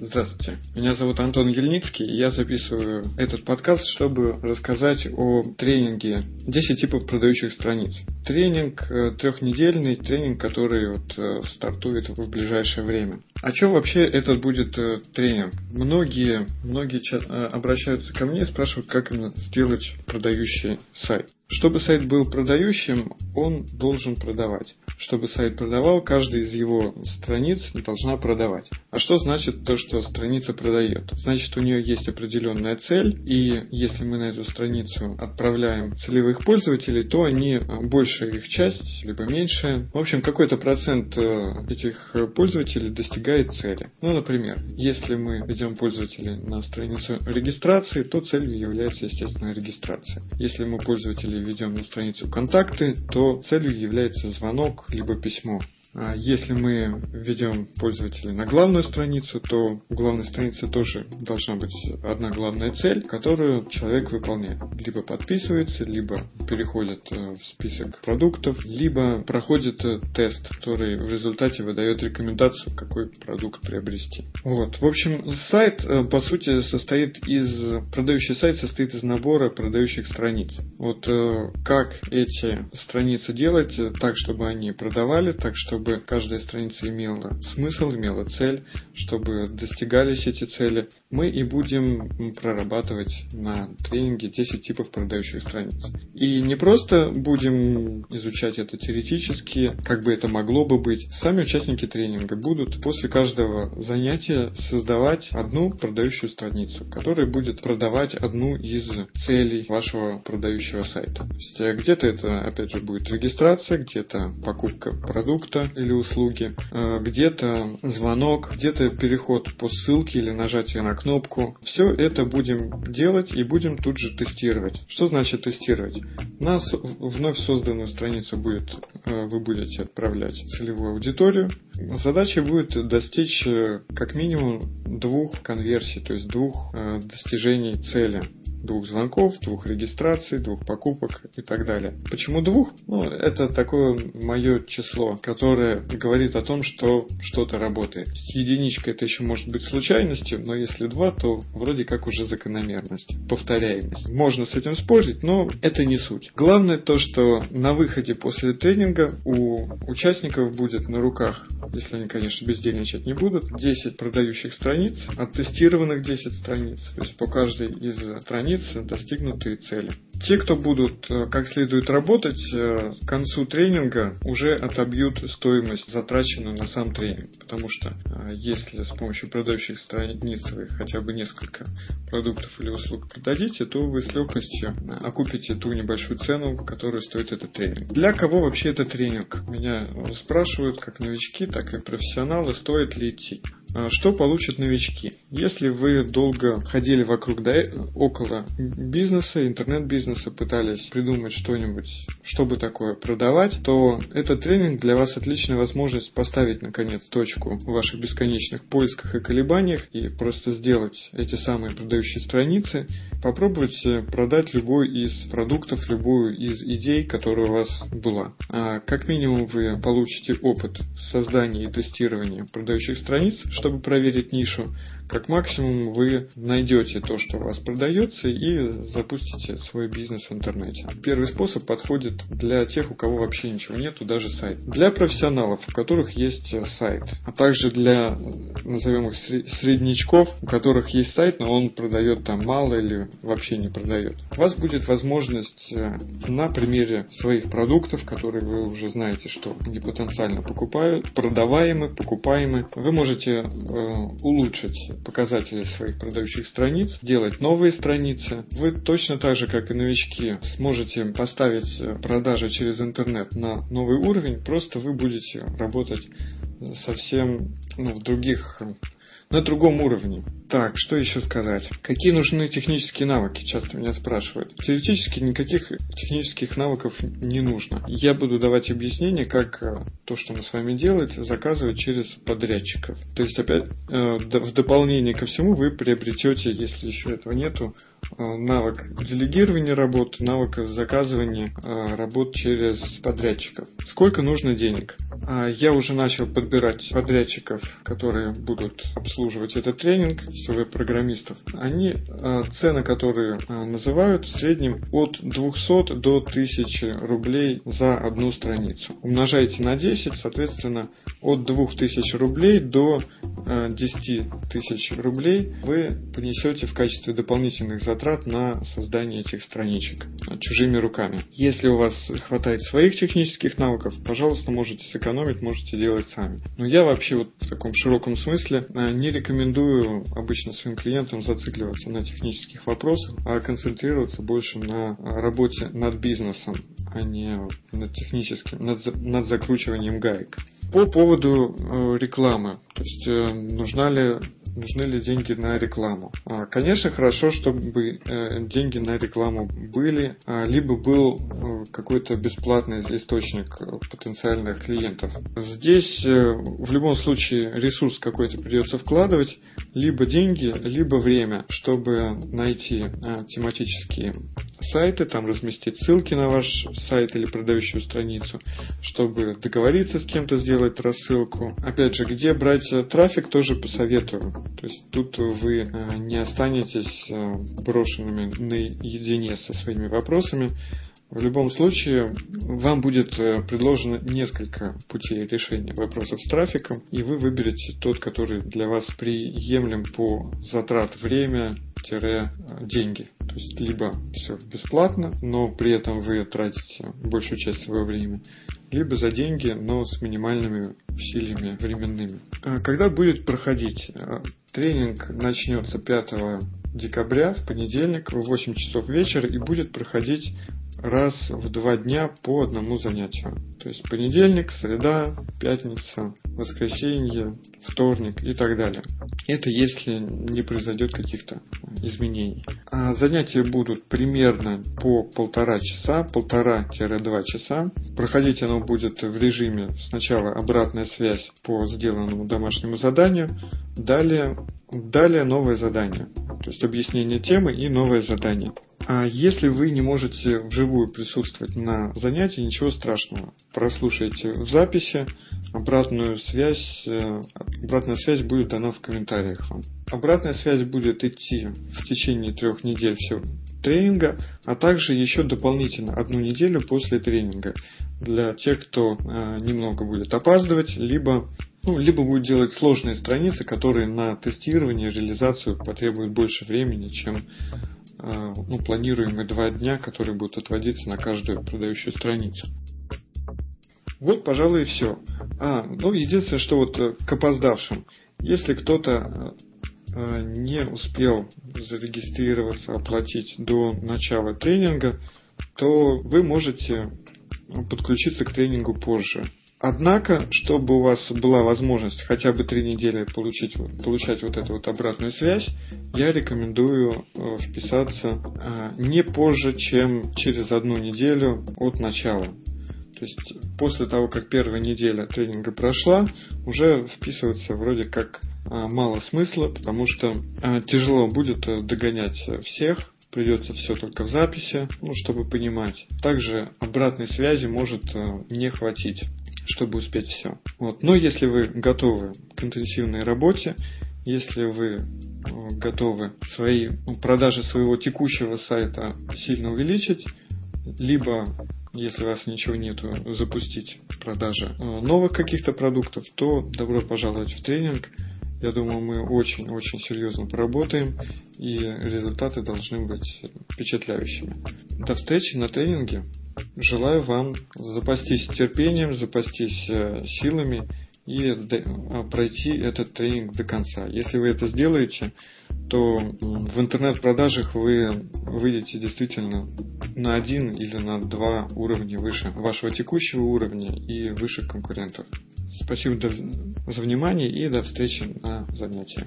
Здравствуйте, меня зовут Антон Ельницкий, и я записываю этот подкаст, чтобы рассказать о тренинге 10 типов продающих страниц. Тренинг э, трехнедельный, тренинг, который вот э, стартует в ближайшее время. А что вообще этот будет э, тренинг? Многие, многие обращаются ко мне и спрашивают, как именно сделать продающий сайт. Чтобы сайт был продающим, он должен продавать. Чтобы сайт продавал, каждая из его страниц должна продавать. А что значит то, что страница продает? Значит, у нее есть определенная цель, и если мы на эту страницу отправляем целевых пользователей, то они, большая их часть, либо меньшая, в общем, какой-то процент э, этих пользователей достигает цели. Ну, например, если мы ведем пользователей на страницу регистрации, то целью является, естественно, регистрация. Если мы пользователей введем на страницу контакты, то целью является звонок либо письмо. А если мы введем пользователя на главную страницу, то у главной страницы тоже должна быть одна главная цель, которую человек выполняет. Либо подписывается, либо переходит э, в список продуктов, либо проходит э, тест, который в результате выдает рекомендацию, какой продукт приобрести. Вот. В общем, сайт э, по сути состоит из... Продающий сайт состоит из набора продающих страниц. Вот как эти страницы делать так, чтобы они продавали, так, чтобы чтобы каждая страница имела смысл, имела цель, чтобы достигались эти цели, мы и будем прорабатывать на тренинге 10 типов продающих страниц. И не просто будем изучать это теоретически, как бы это могло бы быть. Сами участники тренинга будут после каждого занятия создавать одну продающую страницу, которая будет продавать одну из целей вашего продающего сайта. Где-то это, опять же, будет регистрация, где-то покупка продукта, или услуги, э, где-то звонок, где-то переход по ссылке или нажатие на кнопку. Все это будем делать и будем тут же тестировать. Что значит тестировать? На вновь созданную страницу будет, э, вы будете отправлять целевую аудиторию. Задача будет достичь э, как минимум двух конверсий, то есть двух достижений цели двух звонков, двух регистраций, двух покупок и так далее. Почему двух? Ну, это такое мое число, которое говорит о том, что что-то работает. Единичка это еще может быть случайностью, но если два, то вроде как уже закономерность, повторяемость. Можно с этим спорить, но это не суть. Главное то, что на выходе после тренинга у участников будет на руках, если они, конечно, бездельничать не будут, 10 продающих страниц, оттестированных 10 страниц. То есть по каждой из страниц страниц достигнутые цели. Те, кто будут э, как следует работать, э, к концу тренинга уже отобьют стоимость, затраченную на сам тренинг. Потому что э, если с помощью продающих страниц вы хотя бы несколько продуктов или услуг продадите, то вы с легкостью окупите ту небольшую цену, которую стоит этот тренинг. Для кого вообще этот тренинг? Меня спрашивают как новички, так и профессионалы, стоит ли идти. Что получат новички? Если вы долго ходили вокруг да около бизнеса, интернет-бизнеса, бизнеса пытались придумать что-нибудь, чтобы такое продавать, то этот тренинг для вас отличная возможность поставить, наконец, точку в ваших бесконечных поисках и колебаниях и просто сделать эти самые продающие страницы, попробовать продать любой из продуктов, любую из идей, которая у вас была. А как минимум вы получите опыт создания и тестирования продающих страниц, чтобы проверить нишу, как максимум вы найдете то, что у вас продается и запустите свой бизнес в интернете. Первый способ подходит для тех, у кого вообще ничего нету, даже сайт. Для профессионалов, у которых есть сайт, а также для, назовем их, среднячков, у которых есть сайт, но он продает там мало или вообще не продает. У вас будет возможность э, на примере своих продуктов, которые вы уже знаете, что они потенциально покупают, продаваемы, покупаемы, вы можете э, улучшить показатели своих продающих страниц, делать новые страницы. Вы точно так же, как и новички, сможете поставить продажи через интернет на новый уровень, просто вы будете работать совсем ну, в других, на другом уровне. Так, что еще сказать? Какие нужны технические навыки? Часто меня спрашивают. Теоретически никаких технических навыков не нужно. Я буду давать объяснение, как э, то, что мы с вами делаем, заказывать через подрядчиков. То есть, опять, э, в дополнение ко всему вы приобретете, если еще этого нету, э, навык делегирования работ, навык заказывания работ через подрядчиков. Сколько нужно денег? А, я уже начал подбирать подрядчиков, которые будут обслуживать этот тренинг, СВ-программистов. Они, а, цены, которые а, называют, в среднем от 200 до 1000 рублей за одну страницу. Умножайте на 10, соответственно, от 2000 рублей до 10 тысяч рублей вы понесете в качестве дополнительных затрат на создание этих страничек чужими руками. Если у вас хватает своих технических навыков, пожалуйста, можете сэкономить экономить можете делать сами. Но я вообще вот в таком широком смысле э, не рекомендую обычно своим клиентам зацикливаться на технических вопросах, а концентрироваться больше на работе над бизнесом, а не над техническим, над, над закручиванием гаек. По поводу э, рекламы, то есть э, нужна ли нужны ли деньги на рекламу. А, конечно, хорошо, чтобы э, деньги на рекламу были, а, либо был э, какой-то бесплатный источник потенциальных клиентов. Здесь э, в любом случае ресурс какой-то придется вкладывать, либо деньги, либо время, чтобы найти тематические сайты, там разместить ссылки на ваш сайт или продающую страницу, чтобы договориться с кем-то сделать рассылку. Опять же, где брать трафик, тоже посоветую. То есть тут вы э, не останетесь э, брошенными наедине со своими вопросами. В любом случае, вам будет э, предложено несколько путей решения вопросов с трафиком, и вы выберете тот, который для вас приемлем по затрат время, деньги. То есть либо все бесплатно, но при этом вы тратите большую часть своего времени, либо за деньги, но с минимальными усилиями временными. А когда будет проходить? А, тренинг начнется 5 декабря в понедельник в 8 часов вечера и будет проходить раз в два дня по одному занятию. То есть понедельник, среда, пятница, воскресенье, вторник и так далее. Это если не произойдет каких-то изменений. А занятия будут примерно по полтора часа, полтора-два часа. Проходить оно будет в режиме сначала обратная связь по сделанному домашнему заданию, далее, далее новое задание. То есть объяснение темы и новое задание. А если вы не можете вживую присутствовать на занятии, ничего страшного. Прослушайте в записи, обратную связь, э, обратная связь будет дана в комментариях вам. Обратная связь будет идти в течение трех недель всего тренинга, а также еще дополнительно одну неделю после тренинга для тех, кто э, немного будет опаздывать, либо ну, либо будет делать сложные страницы, которые на тестирование, реализацию потребуют больше времени, чем Э, ну, планируемые два дня, которые будут отводиться на каждую продающую страницу. Вот, пожалуй, и все. А, ну, единственное, что вот э, к опоздавшим. Если кто-то э, не успел зарегистрироваться, оплатить до начала тренинга, то вы можете подключиться к тренингу позже. Однако, чтобы у вас была возможность хотя бы три недели получить, получать вот эту вот обратную связь, я рекомендую э, вписаться э, не позже, чем через одну неделю от начала. То есть после того, как первая неделя тренинга прошла, уже вписываться вроде как э, мало смысла, потому что тяжело будет догонять всех, придется все только в записи, ну, чтобы понимать. Также обратной связи может не хватить чтобы успеть все. Вот. Но если вы готовы к интенсивной работе, если вы э, готовы свои ну, продажи своего текущего сайта сильно увеличить, либо если у вас ничего нету, запустить продажи э, новых каких-то продуктов, то добро пожаловать в тренинг. Я думаю, мы очень-очень серьезно поработаем, и результаты должны быть впечатляющими. До встречи на тренинге. Желаю вам запастись терпением, запастись э, силами и а, пройти этот тренинг до конца. Если вы это сделаете, то в интернет-продажах вы выйдете действительно на один или на два уровня выше вашего текущего уровня и выше конкурентов. Спасибо за внимание и до встречи на занятии.